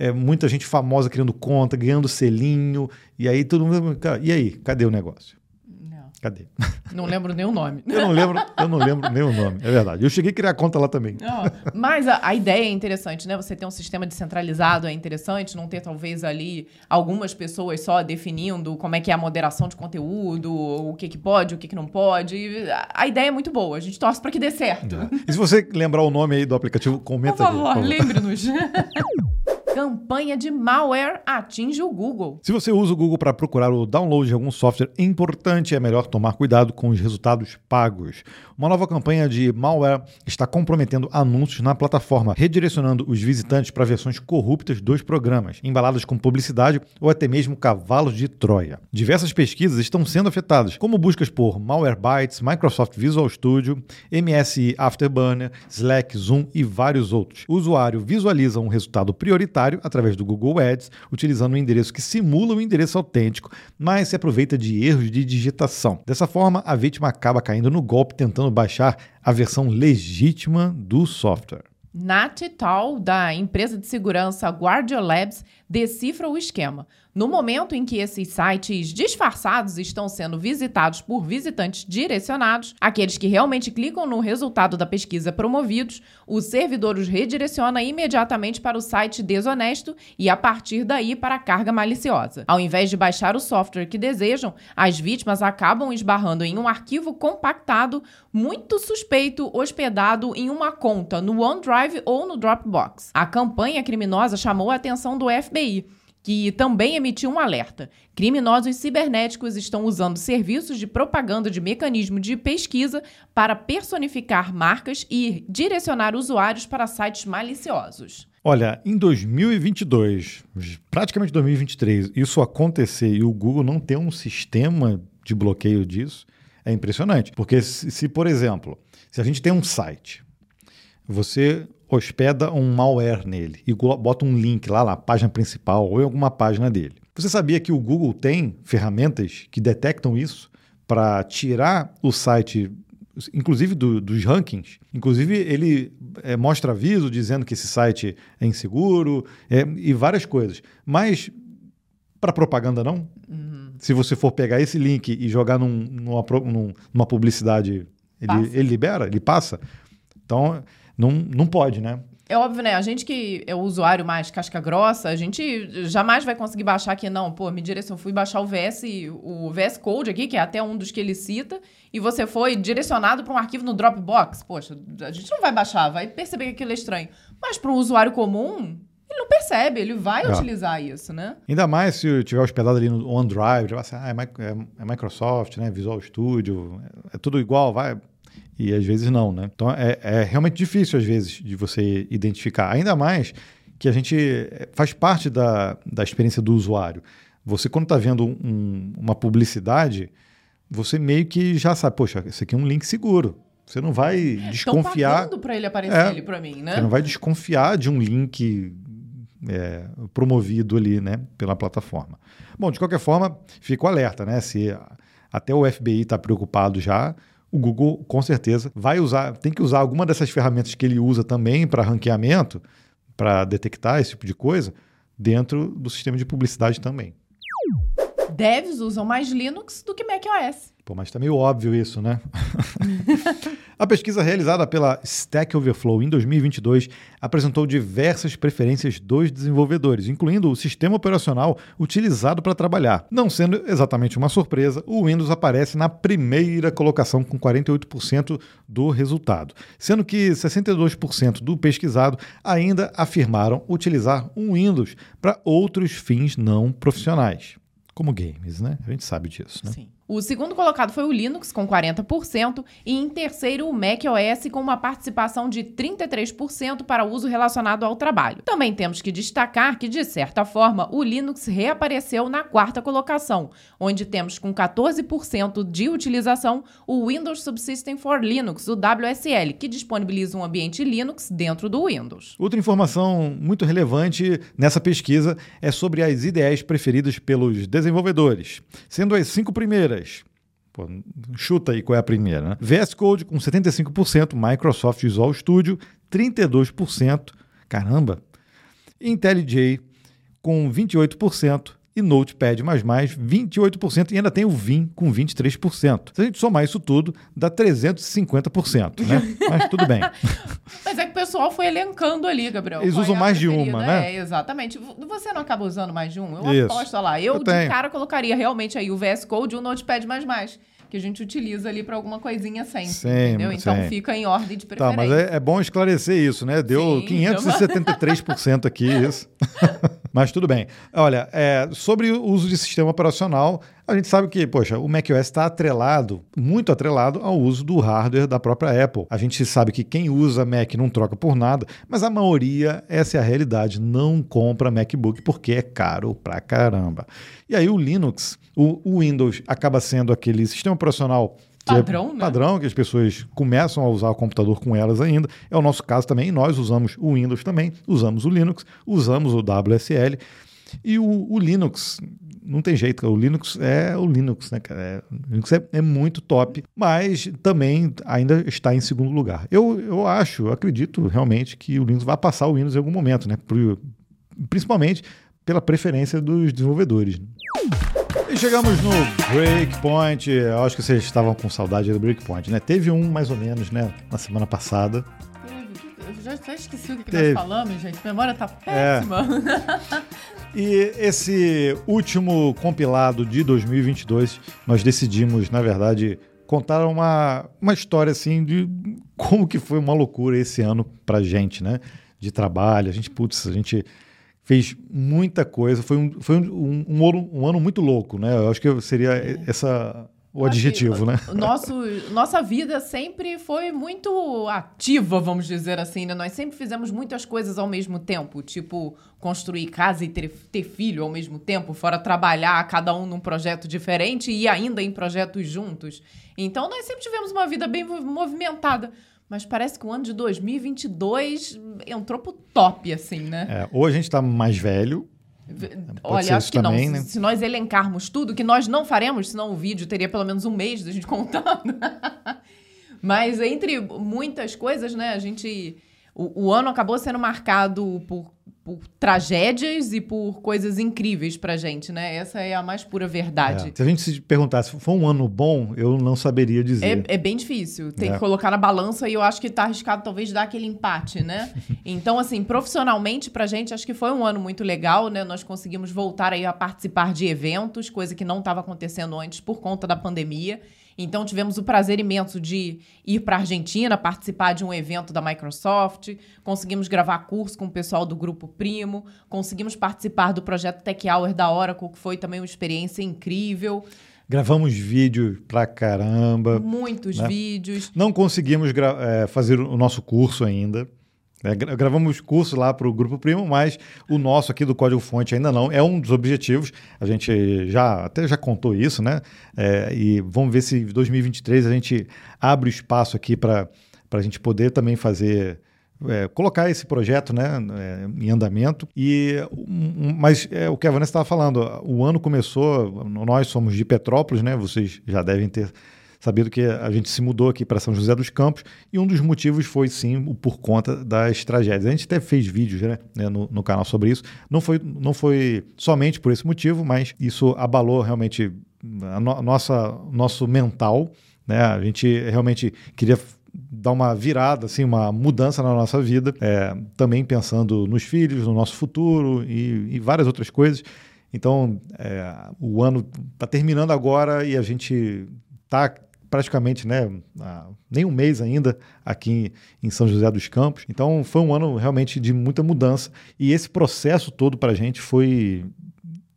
É, muita gente famosa criando conta, ganhando selinho. E aí todo mundo. Cara, e aí, cadê o negócio? Não, Cadê? não lembro nem o nome. Eu não lembro, eu não lembro nem o nome. É verdade. Eu cheguei a criar conta lá também. Não, mas a, a ideia é interessante, né? Você ter um sistema descentralizado é interessante, não ter talvez ali algumas pessoas só definindo como é que é a moderação de conteúdo, o que que pode, o que que não pode. A, a ideia é muito boa, a gente torce para que dê certo. E se você lembrar o nome aí do aplicativo, Por comenta aqui. favor, lembre-nos. [laughs] Campanha de malware atinge o Google. Se você usa o Google para procurar o download de algum software importante, é melhor tomar cuidado com os resultados pagos. Uma nova campanha de malware está comprometendo anúncios na plataforma, redirecionando os visitantes para versões corruptas dos programas, embaladas com publicidade ou até mesmo cavalos de Troia. Diversas pesquisas estão sendo afetadas, como buscas por Malwarebytes, Microsoft Visual Studio, MSI Afterburner, Slack, Zoom e vários outros. O usuário visualiza um resultado prioritário através do Google Ads, utilizando um endereço que simula um endereço autêntico, mas se aproveita de erros de digitação. Dessa forma, a vítima acaba caindo no golpe tentando baixar a versão legítima do software. Nat Tal, da empresa de segurança Guardia Labs, decifra o esquema. No momento em que esses sites disfarçados estão sendo visitados por visitantes direcionados, aqueles que realmente clicam no resultado da pesquisa promovidos, o servidor os redireciona imediatamente para o site desonesto e a partir daí para a carga maliciosa. Ao invés de baixar o software que desejam, as vítimas acabam esbarrando em um arquivo compactado muito suspeito hospedado em uma conta no OneDrive ou no Dropbox. A campanha criminosa chamou a atenção do FBI, que também emitiu um alerta. Criminosos cibernéticos estão usando serviços de propaganda de mecanismo de pesquisa para personificar marcas e direcionar usuários para sites maliciosos. Olha, em 2022, praticamente 2023, isso acontecer e o Google não ter um sistema de bloqueio disso é impressionante. Porque se, se, por exemplo, se a gente tem um site, você hospeda um malware nele e bota um link lá na página principal ou em alguma página dele. Você sabia que o Google tem ferramentas que detectam isso para tirar o site, inclusive do, dos rankings? Inclusive, ele é, mostra aviso dizendo que esse site é inseguro é, e várias coisas. Mas para propaganda, não? Uhum. Se você for pegar esse link e jogar num, numa, numa publicidade, ele, ele libera, ele passa. Então, não, não pode, né? É óbvio, né? A gente que é o usuário mais casca grossa, a gente jamais vai conseguir baixar aqui, não. Pô, me direcionou, fui baixar o VS, o VS Code aqui, que é até um dos que ele cita, e você foi direcionado para um arquivo no Dropbox. Poxa, a gente não vai baixar, vai perceber que aquilo é estranho. Mas para um usuário comum, ele não percebe, ele vai é. utilizar isso, né? Ainda mais se tiver hospedado ali no OneDrive, já vai ser, ah, é, Microsoft, né? Visual Studio, é tudo igual, vai e às vezes não, né? Então é, é, realmente difícil às vezes de você identificar, ainda mais que a gente faz parte da, da experiência do usuário. Você quando está vendo um, uma publicidade, você meio que já sabe, poxa, esse aqui é um link seguro. Você não vai desconfiar. Estão para ele aparecer é, ali para mim, né? Você não vai desconfiar de um link é, promovido ali, né, pela plataforma. Bom, de qualquer forma, fica o alerta, né? Se até o FBI está preocupado já, o Google com certeza vai usar, tem que usar alguma dessas ferramentas que ele usa também para ranqueamento, para detectar esse tipo de coisa, dentro do sistema de publicidade também. Devs usam mais Linux do que macOS. Pô, mas tá meio óbvio isso, né? [laughs] a pesquisa realizada pela Stack Overflow em 2022 apresentou diversas preferências dos desenvolvedores, incluindo o sistema operacional utilizado para trabalhar. Não sendo exatamente uma surpresa, o Windows aparece na primeira colocação com 48% do resultado, sendo que 62% do pesquisado ainda afirmaram utilizar o Windows para outros fins não profissionais como games, né? A gente sabe disso, né? Sim. O segundo colocado foi o Linux, com 40%, e em terceiro o macOS, com uma participação de 33% para uso relacionado ao trabalho. Também temos que destacar que, de certa forma, o Linux reapareceu na quarta colocação, onde temos com 14% de utilização o Windows Subsystem for Linux, o WSL, que disponibiliza um ambiente Linux dentro do Windows. Outra informação muito relevante nessa pesquisa é sobre as IDEs preferidas pelos desenvolvedores, sendo as cinco primeiras Pô, chuta aí qual é a primeira, né? VS Code com 75%, Microsoft Visual Studio 32%, caramba. IntelliJ com 28%, e Notepad++, 28%, e ainda tem o Vim com 23%. Se a gente somar isso tudo, dá 350%, né? [laughs] Mas tudo bem. Mas é que o pessoal foi elencando ali, Gabriel. Eles usam é mais de uma, né? É, exatamente. Você não acaba usando mais de um? Eu isso. aposto lá. Eu, Eu de cara, colocaria realmente aí o VS Code e o Notepad++ que a gente utiliza ali para alguma coisinha sempre, sim, entendeu? Então sim. fica em ordem de preferência. Tá, mas é, é bom esclarecer isso, né? Deu sim, 573% aqui isso. [laughs] mas tudo bem. Olha, é, sobre o uso de sistema operacional, a gente sabe que, poxa, o macOS está atrelado, muito atrelado ao uso do hardware da própria Apple. A gente sabe que quem usa Mac não troca por nada, mas a maioria, essa é a realidade, não compra MacBook porque é caro pra caramba. E aí o Linux, o, o Windows acaba sendo aquele sistema operacional padrão, é né? padrão que as pessoas começam a usar o computador com elas ainda. É o nosso caso também. Nós usamos o Windows também, usamos o Linux, usamos o WSL. E o, o Linux, não tem jeito, o Linux é o Linux, né, cara? É, o Linux é, é, muito top, mas também ainda está em segundo lugar. Eu, eu acho, eu acredito realmente que o Linux vai passar o Windows em algum momento, né? Principalmente pela preferência dos desenvolvedores. E chegamos no Breakpoint. Eu acho que vocês estavam com saudade do Breakpoint, né? Teve um mais ou menos, né, na semana passada. Eu já, já esqueci o que, que nós falamos, gente. A memória tá péssima. É. [laughs] E esse último compilado de 2022, nós decidimos, na verdade, contar uma, uma história assim de como que foi uma loucura esse ano pra gente, né? De trabalho. A gente, putz, a gente fez muita coisa. Foi um, foi um, um, um, ano muito louco, né? Eu acho que seria essa o adjetivo, né? Nosso, nossa vida sempre foi muito ativa, vamos dizer assim, né? Nós sempre fizemos muitas coisas ao mesmo tempo, tipo construir casa e ter, ter filho ao mesmo tempo, fora trabalhar, cada um num projeto diferente e ainda em projetos juntos. Então nós sempre tivemos uma vida bem movimentada. Mas parece que o ano de 2022 entrou pro top, assim, né? É, ou a gente tá mais velho, Olha, acho que também, não. Né? Se, se, nós elencarmos tudo, que nós não faremos, senão o vídeo teria pelo menos um mês da gente [laughs] contando. Mas entre muitas coisas, né, a gente. O, o ano acabou sendo marcado por por tragédias e por coisas incríveis pra gente, né? Essa é a mais pura verdade. É. Se a gente se perguntasse, foi um ano bom, eu não saberia dizer. É, é bem difícil. Tem é. que colocar na balança e eu acho que tá arriscado talvez dar aquele empate, né? [laughs] então, assim, profissionalmente pra gente, acho que foi um ano muito legal, né? Nós conseguimos voltar aí a participar de eventos, coisa que não estava acontecendo antes por conta da pandemia. Então tivemos o prazer imenso de ir para a Argentina participar de um evento da Microsoft, conseguimos gravar curso com o pessoal do grupo Primo, conseguimos participar do projeto Tech Hour da Oracle, que foi também uma experiência incrível. Gravamos vídeos pra caramba. Muitos né? vídeos. Não conseguimos é, fazer o nosso curso ainda. É, gravamos curso lá para o Grupo Primo, mas o nosso aqui do Código Fonte ainda não. É um dos objetivos. A gente já até já contou isso, né? É, e vamos ver se em 2023 a gente abre o espaço aqui para a gente poder também fazer. É, colocar esse projeto né, é, em andamento. E, um, mas é, o que a Vanessa estava falando, o ano começou, nós somos de Petrópolis, né? Vocês já devem ter sabendo que a gente se mudou aqui para São José dos Campos e um dos motivos foi sim por conta das tragédias. A gente até fez vídeos né, né, no, no, canal sobre isso. Não foi, não foi somente por esse motivo, mas isso abalou realmente a, no, nossa nosso mental. Né? A gente realmente queria dar uma virada, assim, uma mudança na nossa vida, é, também pensando nos filhos, no nosso futuro e, e várias outras coisas. Então, é, o ano está terminando agora e a gente está praticamente né, nem um mês ainda aqui em São José dos Campos. Então foi um ano realmente de muita mudança e esse processo todo para a gente foi,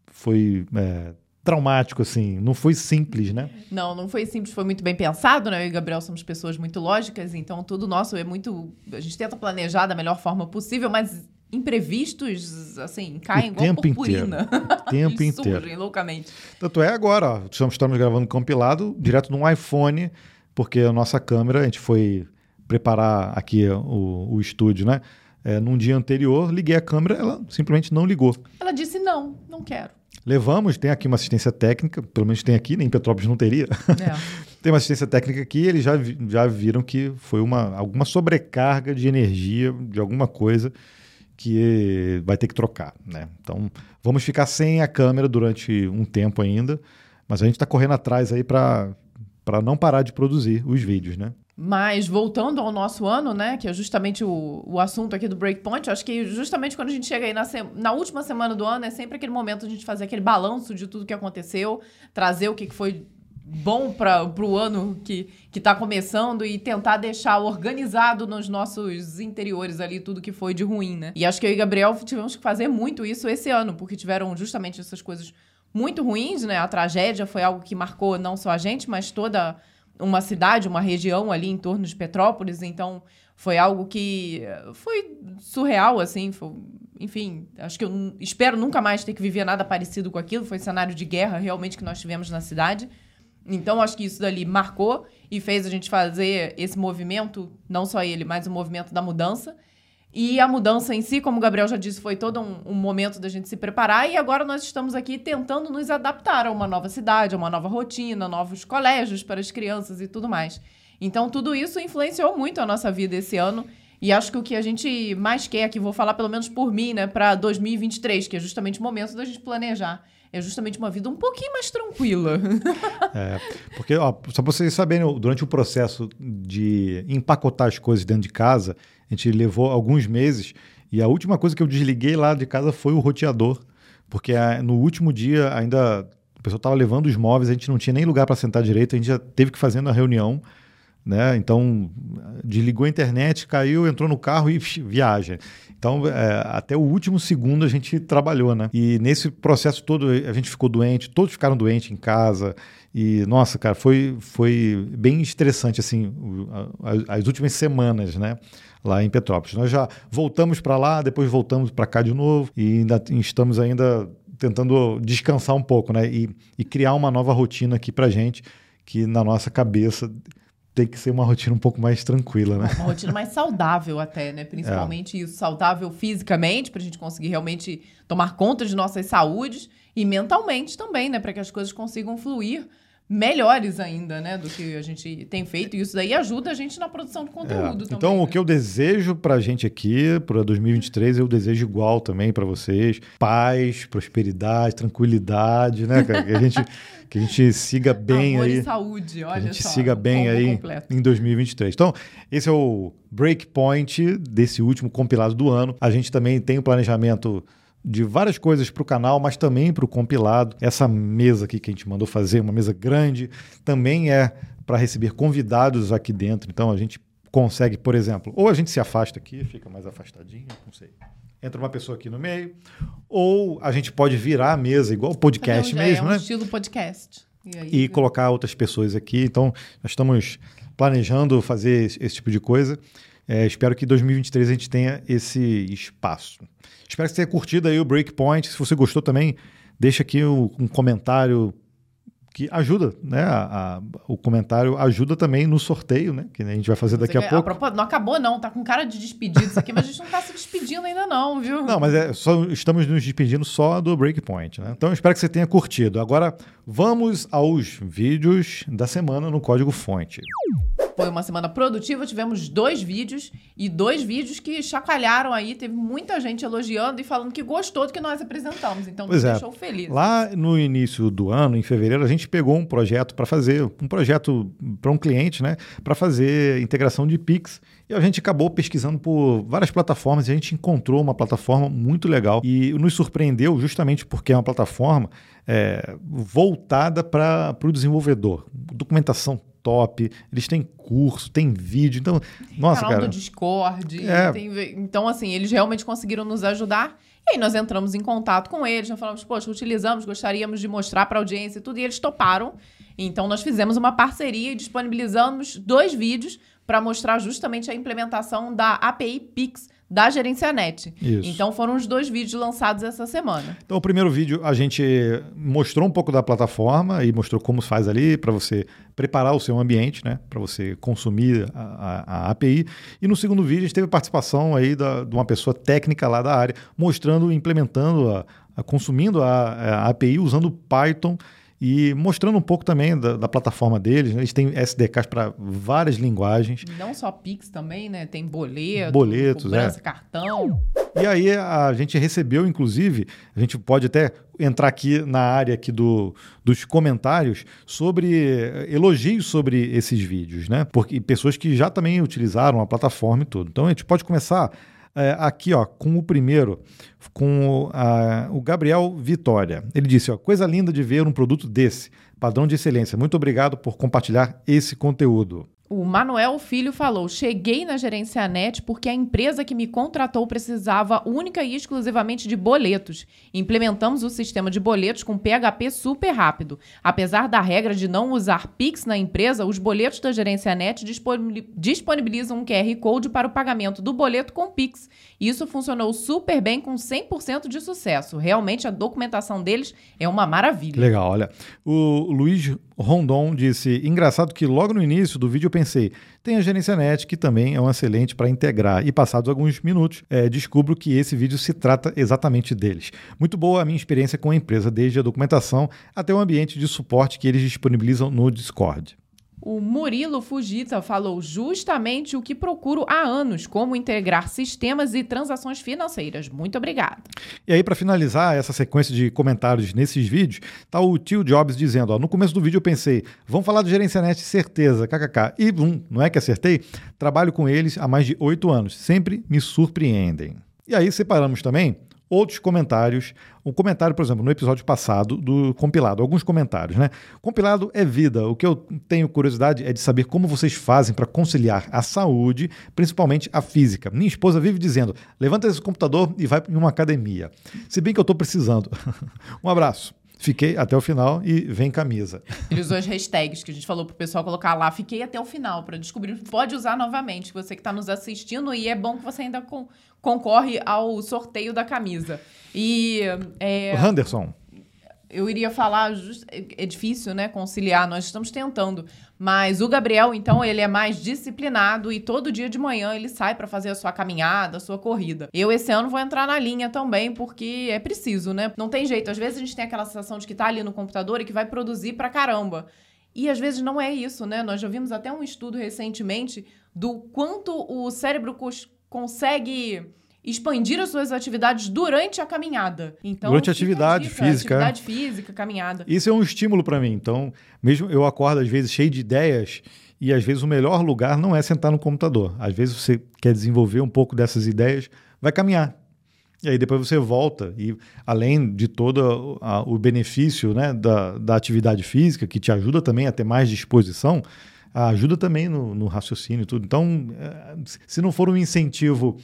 foi é, traumático, assim. Não foi simples, né? Não, não foi simples, foi muito bem pensado, né? Eu e Gabriel somos pessoas muito lógicas, então tudo nosso é muito. A gente tenta planejar da melhor forma possível, mas imprevistos, assim, caem o igual tempo purpurina. Inteiro. O tempo Eles [laughs] inteiro. surgem loucamente. Tanto é agora, ó, estamos, gravando compilado direto num iPhone, porque a nossa câmera, a gente foi preparar aqui o, o estúdio, né? É, num dia anterior, liguei a câmera, ela simplesmente não ligou. Ela disse: não, não quero. Levamos, tem aqui uma assistência técnica, pelo menos tem aqui, nem em Petrópolis não teria. É. [laughs] tem uma assistência técnica aqui, eles já, já viram que foi uma, alguma sobrecarga de energia, de alguma coisa que vai ter que trocar, né? Então, vamos ficar sem a câmera durante um tempo ainda, mas a gente está correndo atrás aí para não parar de produzir os vídeos, né? Mas voltando ao nosso ano, né, que é justamente o, o assunto aqui do Breakpoint, acho que justamente quando a gente chega aí na, na última semana do ano, é sempre aquele momento de a gente fazer aquele balanço de tudo que aconteceu, trazer o que foi bom para o ano que está começando e tentar deixar organizado nos nossos interiores ali tudo que foi de ruim, né? E acho que eu e Gabriel tivemos que fazer muito isso esse ano, porque tiveram justamente essas coisas muito ruins, né? A tragédia foi algo que marcou não só a gente, mas toda uma cidade, uma região ali em torno de Petrópolis, então foi algo que eh, foi surreal, assim, foi- enfim, acho que eu espero nunca mais ter que viver nada parecido com aquilo, foi cenário de guerra realmente que nós tivemos na cidade, então acho que isso dali marcou e fez a gente fazer esse movimento, não só ele, mas o movimento da mudança, e a mudança em si, como o Gabriel já disse, foi todo um, um momento da gente se preparar e agora nós estamos aqui tentando nos adaptar a uma nova cidade, a uma nova rotina, novos colégios para as crianças e tudo mais. Então, tudo isso influenciou muito a nossa vida esse ano. E acho que o que a gente mais quer aqui, vou falar pelo menos por mim, né, para 2023, que é justamente o momento da gente planejar, é justamente uma vida um pouquinho mais tranquila. [laughs] É, porque, ó, só para vocês saberem, durante o processo de empacotar as coisas dentro de casa, a gente levou alguns meses e a última coisa que eu desliguei lá de casa foi o roteador, porque ah, no último dia ainda o pessoal estava levando os móveis, a gente não tinha nem lugar para sentar direito, a gente já teve que fazer na reunião, né? Então desligou a internet, caiu, entrou no carro e viaja. Então, é, até o último segundo a gente trabalhou, né? E nesse processo todo a gente ficou doente, todos ficaram doentes em casa. E, nossa, cara, foi, foi bem estressante, assim, as últimas semanas, né? Lá em Petrópolis. Nós já voltamos para lá, depois voltamos para cá de novo e ainda estamos ainda tentando descansar um pouco, né? E, e criar uma nova rotina aqui pra gente, que na nossa cabeça tem que ser uma rotina um pouco mais tranquila, né? Uma rotina mais saudável até, né? Principalmente isso, saudável fisicamente, pra gente conseguir realmente tomar conta de nossas saúdes e mentalmente também, né? Para que as coisas consigam fluir melhores ainda, né? Do que a gente tem feito. E isso daí ajuda a gente na produção de É. conteúdo também. Então, o né? que eu desejo pra gente aqui, para 2023, eu desejo igual também para vocês: paz, prosperidade, tranquilidade, né, cara? Que a gente, [laughs] que a gente siga bem Amor aí. e saúde, Que olha a gente só, siga o bem aí completo. em 2023. Então, esse é o breakpoint desse último compilado do ano. A gente também tem o planejamento de várias coisas para o canal, mas também para o compilado. Essa mesa aqui que a gente mandou fazer, uma mesa grande, também é para receber convidados aqui dentro. Então, a gente consegue, por exemplo, ou a gente se afasta aqui, fica mais afastadinho, não sei. Entra uma pessoa aqui no meio, ou a gente pode virar a mesa, igual o podcast Fazer um- mesmo, é um né? estilo podcast. E, aí, e colocar outras pessoas aqui. Então, nós estamos planejando fazer esse, esse tipo de coisa. É, espero que em 2023 a gente tenha esse espaço. Espero que você tenha curtido aí o Breakpoint. Se você gostou também, deixa aqui um comentário que ajuda, né? A- a- o comentário ajuda também no sorteio, né? Que a gente vai fazer daqui a Você- pouco. propósito, não acabou, não. Tá com cara de despedido isso aqui, mas a gente não tá se despedindo ainda, não, viu? Não, mas é só, estamos nos despedindo só do Breakpoint, né? Então eu espero que você tenha curtido. Agora vamos aos vídeos da semana no Código Fonte. Foi uma semana produtiva, tivemos dois vídeos e dois vídeos que chacoalharam aí. Teve muita gente elogiando e falando que gostou do que nós apresentamos. Então, Pois nos é. deixou feliz. Lá no início do ano, em fevereiro, a gente pegou um projeto para fazer, um projeto para um cliente, né, para fazer integração de Pix. E a gente acabou pesquisando por várias plataformas e a gente encontrou uma plataforma muito legal e nos surpreendeu justamente porque é uma plataforma é, voltada para o desenvolvedor. Documentação top, eles têm curso, tem vídeo. Então, nossa, Canal cara. do Discord. É. tem- então, assim, eles realmente conseguiram nos ajudar. E aí nós entramos em contato com eles, nós falamos, poxa, utilizamos, gostaríamos de mostrar para a audiência e tudo, e eles toparam. Então, nós fizemos uma parceria e disponibilizamos dois vídeos para mostrar justamente a implementação da API Pix da Gerência Net. Isso. Então, foram os dois vídeos lançados essa semana. Então, o primeiro vídeo a gente mostrou um pouco da plataforma e mostrou como se faz ali para você preparar o seu ambiente, né? Para você consumir a, a- a API. E no segundo vídeo a gente teve participação aí da- de uma pessoa técnica lá da área, mostrando, implementando, a, a- consumindo a, a API usando Python e mostrando um pouco também da, da plataforma deles. né? Eles têm SDKs para várias linguagens. Não só Pix também, né? Tem boleto, Boletos, cobrança, é. cartão. E aí a gente recebeu, inclusive, a gente pode até entrar aqui na área aqui do, dos comentários sobre eh, elogios sobre esses vídeos, né? Porque pessoas que já também utilizaram a plataforma e tudo. Então a gente pode começar eh, aqui, ó, com o primeiro, com o, a- o Gabriel Vitória. Ele disse, ó, coisa linda de ver um produto desse, padrão de excelência. Muito obrigado por compartilhar esse conteúdo. O Manuel Filho falou: cheguei na gerência net porque a empresa que me contratou precisava única e exclusivamente de boletos. Implementamos o sistema de boletos com PHP super rápido. Apesar da regra de não usar Pix na empresa, os boletos da gerência net disponi- disponibilizam um QR Code para o pagamento do boleto com Pix. Isso funcionou super bem com 100% de sucesso. Realmente a documentação deles é uma maravilha. Legal, olha. O Luiz Rondon disse: engraçado que logo no início do vídeo eu pensei, tem a gerência net que também é um excelente para integrar. E passados alguns minutos, eh, descubro que esse vídeo se trata exatamente deles. Muito boa a minha experiência com a empresa, desde a documentação até o ambiente de suporte que eles disponibilizam no Discord. O Murilo Fujita falou justamente o que procuro há anos, como integrar sistemas e transações financeiras. Muito obrigada. E aí, para finalizar essa sequência de comentários nesses vídeos, tá o tio Jobs dizendo: ó, no começo do vídeo eu pensei, vamos falar do Gerencianet, certeza, kkk. E hum, não é que acertei? Trabalho com eles há mais de oito anos, sempre me surpreendem. E aí separamos também outros comentários. Um comentário, por exemplo, no episódio passado do compilado, alguns comentários, né? Compilado é vida. O que eu tenho curiosidade é de saber como vocês fazem para conciliar a saúde, principalmente a física. Minha esposa vive dizendo: levanta esse computador e vai para uma academia. Se bem que eu estou precisando. [laughs] um abraço. Fiquei até o final e vem camisa. Ele usou as hashtags que a gente falou pro pessoal colocar lá. Fiquei até o final para descobrir. Pode usar novamente, você que está nos assistindo. E é bom que você ainda con- concorre ao sorteio da camisa. E é, Henderson. eu iria falar, é é difícil, né, conciliar, nós estamos tentando, mas o Gabriel, então, ele é mais disciplinado e todo dia de manhã ele sai para fazer a sua caminhada, a sua corrida. Eu esse ano vou entrar na linha também, porque é preciso, né? Não tem jeito, às vezes a gente tem aquela sensação de que tá ali no computador e que vai produzir pra caramba. E às vezes não é isso, né? Nós já vimos até um estudo recentemente do quanto o cérebro consegue expandir as suas atividades durante a caminhada. Então, Durante a atividade dica, física, é. Atividade física, caminhada. Isso é um estímulo para mim. Então, mesmo eu acordo às vezes cheio de ideias e às vezes o melhor lugar não é sentar no computador. Às vezes você quer desenvolver um pouco dessas ideias, vai caminhar. E aí depois você volta e além de todo a- o benefício né, da, da atividade física, que te ajuda também a ter mais disposição, ajuda também no, no raciocínio e tudo. Então, eh, se não for um incentivo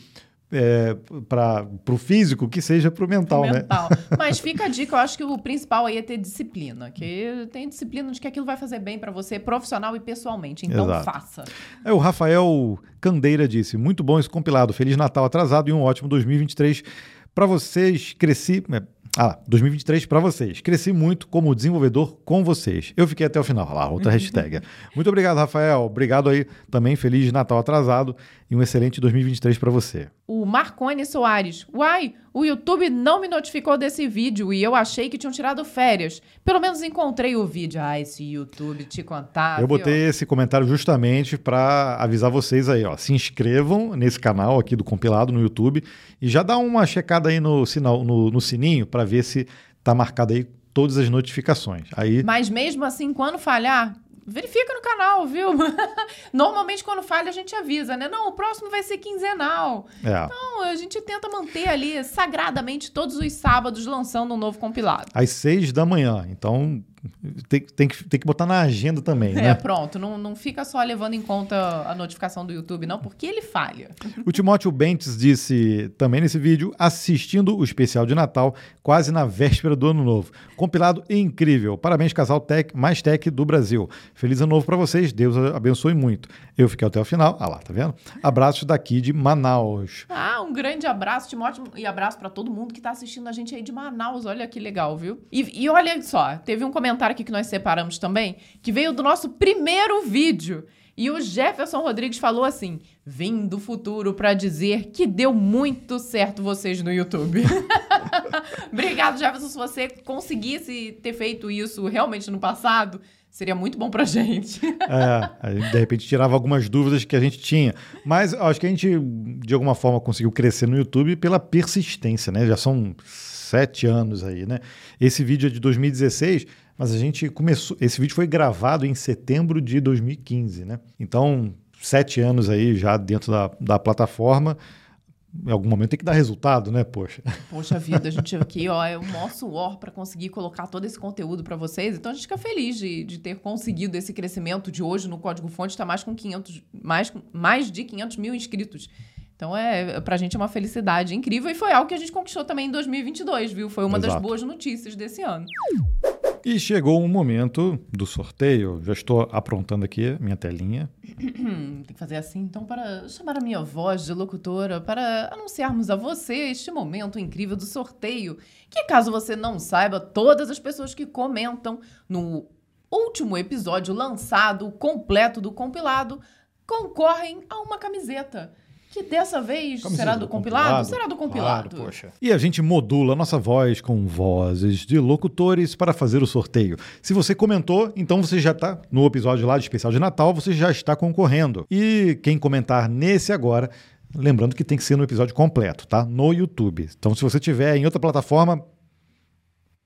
para o físico, que seja para o mental, né? mental. [laughs] Mas fica a dica, eu acho que o principal aí é ter disciplina, que tem disciplina de que aquilo vai fazer bem pra você, profissional e pessoalmente. Então Exato. faça. É, o Rafael Candeira disse: muito bom esse compilado. Feliz Natal atrasado e um ótimo 2023 para vocês. Cresci. Ah, lá, 2023 para vocês. Cresci muito como desenvolvedor com vocês. Eu fiquei até o final. Olha lá, outra [laughs] hashtag. Muito obrigado, Rafael. Obrigado aí também. Feliz Natal atrasado e um excelente 2023 para você. O Marcone Soares. Uai, o YouTube não me notificou desse vídeo e eu achei que tinham tirado férias. Pelo menos encontrei o vídeo. Ah, esse YouTube te contar. Eu botei esse comentário justamente para avisar vocês aí, ó. Se inscrevam nesse canal aqui do compilado no YouTube e já dá uma checada aí no sinal, no, no sininho para ver se tá marcado aí todas as notificações. Aí Mas mesmo assim, quando falhar, verifica no canal, viu? [laughs] Normalmente, quando falha, a gente avisa, né? Não, o próximo vai ser quinzenal. é, Então, a gente tenta manter ali sagradamente todos os sábados lançando um novo compilado. às seis da manhã. Então tem, tem, que, tem que botar na agenda também, É, né? pronto. Não, não fica só levando em conta a notificação do YouTube, não, porque ele falha. [laughs] O Timóteo Bentes disse também nesse vídeo, assistindo o especial de Natal, quase na véspera do Ano Novo. Compilado incrível. Parabéns, casal tech, mais tech do Brasil. Feliz Ano Novo para vocês. Deus abençoe muito. Eu fiquei até o final. Ah lá, tá vendo? Abraços daqui de Manaus. Ah, um grande abraço, Timóteo, e abraço pra todo mundo que tá assistindo a gente aí de Manaus. Olha que legal, viu? E, e olha só, teve um comentário aqui que nós separamos também, que veio do nosso primeiro vídeo. E o Jefferson Rodrigues falou assim: Vim do futuro pra dizer que deu muito certo vocês no YouTube. [laughs] Obrigado, Jefferson. Se você conseguisse ter feito isso realmente no passado, seria muito bom pra gente. [laughs] É, aí, de repente tirava algumas dúvidas que a gente tinha. Mas acho que a gente, de alguma forma, conseguiu crescer no YouTube pela persistência, né? Já são sete anos aí, né? Esse vídeo é de 2016, mas a gente começou. Esse vídeo foi gravado em setembro de 2015, né? Então, sete anos aí já dentro da, da plataforma. Em algum momento tem que dar resultado, né? Poxa. Poxa vida, a gente [laughs] aqui, ó, é o nosso war para conseguir colocar todo esse conteúdo para vocês. Então a gente fica feliz de, de ter conseguido esse crescimento de hoje no Código Fonte, está mais com 500, mais, mais de 500 mil inscritos. Então, é, pra gente é uma felicidade incrível e foi algo que a gente conquistou também em 2022, viu? Foi uma das Exato. boas notícias desse ano. E chegou o momento do sorteio. Já estou aprontando aqui minha telinha. Tem que fazer assim, então, para chamar a minha voz de locutora, para anunciarmos a você este momento incrível do sorteio. Que, caso você não saiba, todas as pessoas que comentam no último episódio lançado, completo do compilado, concorrem a uma camiseta. Que dessa vez Camiseta será do, compilado? Será do compilado. Claro, poxa. E a gente modula a nossa voz com vozes de locutores para fazer o sorteio. Se você comentou, então você já está no episódio lá de especial de Natal, você já está concorrendo. E quem comentar nesse agora, lembrando que tem que ser no episódio completo, tá? No YouTube. Então se você tiver em outra plataforma,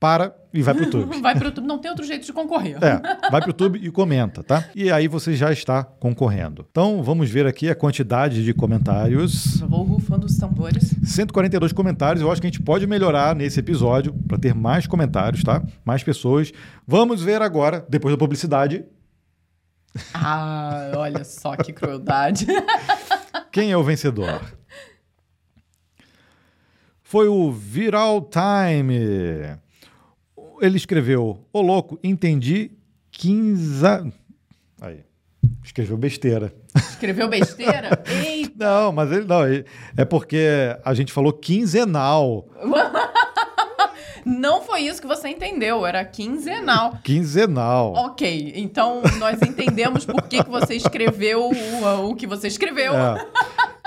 para e vai pro [laughs] YouTube. Vai pro YouTube, não tem outro jeito de concorrer. É, vai pro [laughs] YouTube e comenta, tá? E aí você já está concorrendo. Então vamos ver aqui a quantidade de comentários. Já vou rufando os tambores. 142 comentários. Eu acho que a gente pode melhorar nesse episódio para ter mais comentários, tá? Mais pessoas. Vamos ver agora, depois da publicidade, Ah, olha só que crueldade. [laughs] quem é o vencedor. Foi o Viral Time. Ele escreveu: Ô louco, entendi 15. Aí. Escreveu besteira. Escreveu besteira? Eita! [laughs] Não, mas ele não. ele- É porque a gente falou quinzenal. [laughs] Não foi isso que você entendeu, era quinzenal. Quinzenal. Ok, então nós entendemos por que, que você escreveu o, o que você escreveu. É.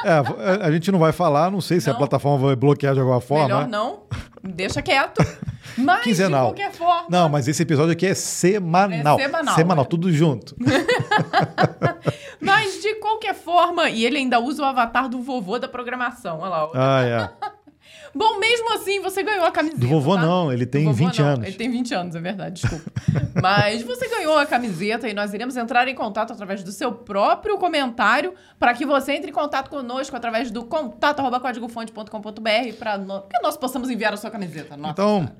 É, a gente não vai falar, não sei se a Não. plataforma vai bloquear de alguma forma. Melhor não, deixa quieto. [laughs] Mas, Quinzenal. de qualquer forma, Não, mas esse episódio aqui é semanal. É semanal, Semanal, é. tudo junto. [laughs] mas de qualquer forma, e ele ainda usa o avatar do vovô da programação, olha lá. Ah, é. Bom, mesmo assim, você ganhou a camiseta. Do vovô tá? não, ele tem vovô 20 não, anos. Ele tem 20 anos, é verdade, desculpa. [laughs] Mas você ganhou a camiseta e nós iremos entrar em contato através do seu próprio comentário para que você entre em contato conosco através do contato arroba códigofonte.com.br para no... que nós possamos enviar a sua camiseta. Nossa Então,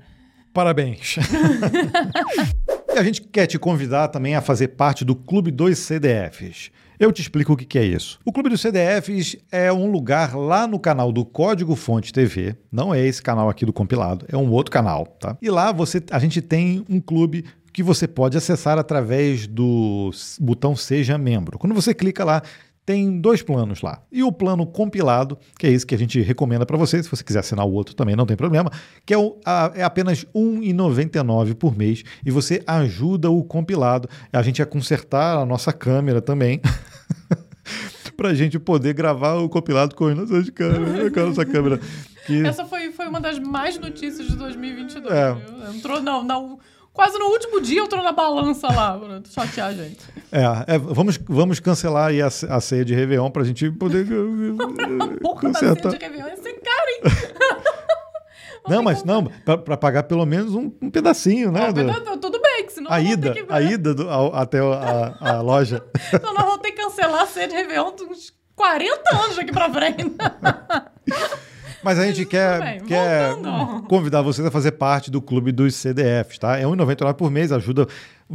parabéns. [laughs] e a gente quer te convidar também a fazer parte do Clube dos CDFs. Eu te explico o que é isso. O Clube dos CDFs é um lugar lá no canal do Código Fonte TV. Não é esse canal aqui do compilado, é um outro canal, tá? E lá você, a gente tem um clube que você pode acessar através do botão Seja Membro. Quando você clica lá, tem dois planos lá. E o plano compilado, que é esse que a gente recomenda para você, se você quiser assinar o outro também não tem problema, que é, o, a, é apenas R$ 1,99 por mês e você ajuda o compilado. A gente a consertar a nossa câmera também. [laughs] pra gente poder gravar o compilado com as nossas câmeras, com a nossa câmera. Que, Essa foi, foi uma das mais notícias de 2022. É. Entrou, não, não. Quase no último dia entrou na balança lá, pra chatear a gente. é, é, vamos, vamos cancelar aí a, a ceia de Réveillon pra gente poder [laughs] Porra da ceia de Réveillon, esse cara, hein? [laughs] Não, mas não, pra pagar pelo menos um, um pedacinho, né? Ah, do- mas não, tudo bem, que senão a ida, que... a ida do- ao- até a, a [laughs] loja. Então nós vamos ter que cancelar a ceia de Réveillon uns 40 anos daqui pra frente. Mas a gente quer, quer convidar vocês a fazer parte do clube dos CDFs, tá? É R$ 1,99 por mês, ajuda.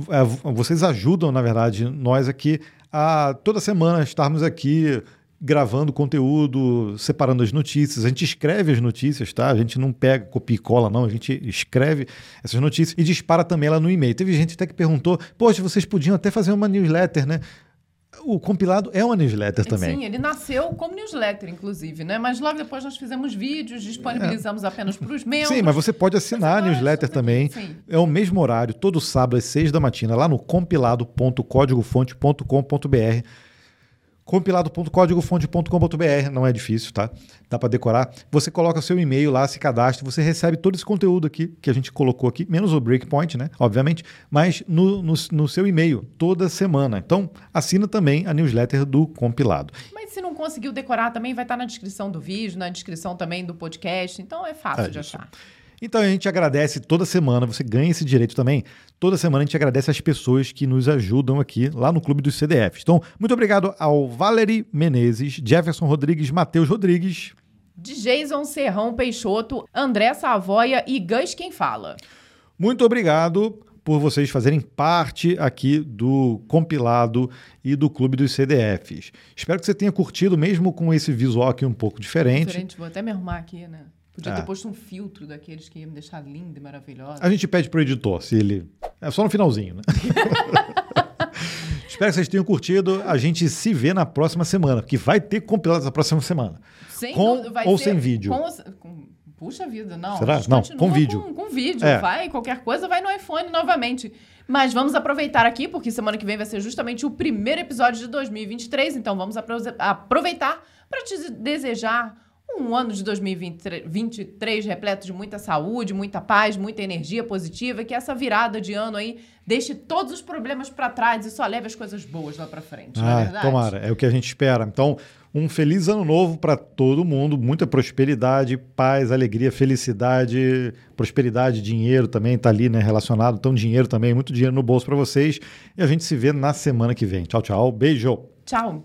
é, Vocês ajudam, na verdade, nós aqui a toda semana estarmos aqui gravando conteúdo, separando as notícias. A gente escreve as notícias, tá? A gente não pega, copia e cola, não. A gente escreve essas notícias e dispara também ela no e-mail. Teve gente até que perguntou: Poxa, vocês podiam até fazer uma newsletter, né? O compilado é uma newsletter também. Sim, ele nasceu como newsletter, inclusive, né? Mas logo depois nós fizemos vídeos, disponibilizamos apenas para os [laughs] membros. Sim, mas você pode assinar a newsletter também. Sim. É o mesmo horário, todo sábado às seis da matina, lá no compilado.códigofonte.com.br. Compilado.códigofonte.com.br, não é difícil, tá? Dá para decorar. Você coloca seu e-mail lá, se cadastra, você recebe todo esse conteúdo aqui que a gente colocou aqui, menos o breakpoint, né? Obviamente, mas no, no, no seu e-mail, toda semana. Então, assina também a newsletter do compilado. Mas se não conseguiu decorar também, vai estar na descrição do vídeo, na descrição também do podcast. Então é fácil É de isso. achar. Então a gente agradece toda semana, você ganha esse direito também. Toda semana a gente agradece as pessoas que nos ajudam aqui lá no Clube dos CDFs. Então, muito obrigado ao Valerie Menezes, Jefferson Rodrigues, Matheus Rodrigues. De Jason Serrão Peixoto, André Savoia e Gus Quem Fala. Muito obrigado por vocês fazerem parte aqui do compilado e do Clube dos CDFs. Espero que você tenha curtido, mesmo com esse visual aqui um pouco diferente. Diferente, vou até me arrumar aqui, né? Podia É. ter posto um filtro daqueles que ia me deixar linda e maravilhosa. A gente pede pro editor se ele. É só no finalzinho, né? [laughs] Espero que vocês tenham curtido. A gente se vê na próxima semana, porque vai ter compilado na próxima semana. Sem Com ou sem vídeo? com com- puxa vida, não. Será? Não, com vídeo. Com, com vídeo. É. Vai, qualquer coisa, vai no iPhone novamente. Mas vamos aproveitar aqui, porque semana que vem vai ser justamente o primeiro episódio de 2023. Então vamos apro- aproveitar para te desejar um ano de 2023 repleto de muita saúde, muita paz, muita energia positiva. Que essa virada de ano aí deixe todos os problemas para trás e só leve as coisas boas lá para frente. não é Ah, verdade? tomara, é o que a gente espera. Então, um feliz ano novo para todo mundo, muita prosperidade, paz, alegria, felicidade, prosperidade, dinheiro também está ali, né, relacionado. Então, dinheiro também, muito dinheiro no bolso para vocês. E a gente se vê na semana que vem. Tchau, tchau. Beijo. Tchau.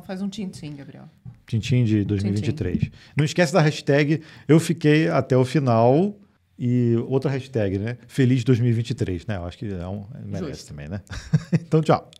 Faz um tintim, Gabriel. Tintim de 2023. Não esquece da hashtag Eu Fiquei Até o Final e outra hashtag, né? Feliz 2023, né? Eu acho que é um, merece Justo. também, né? [laughs] então, tchau.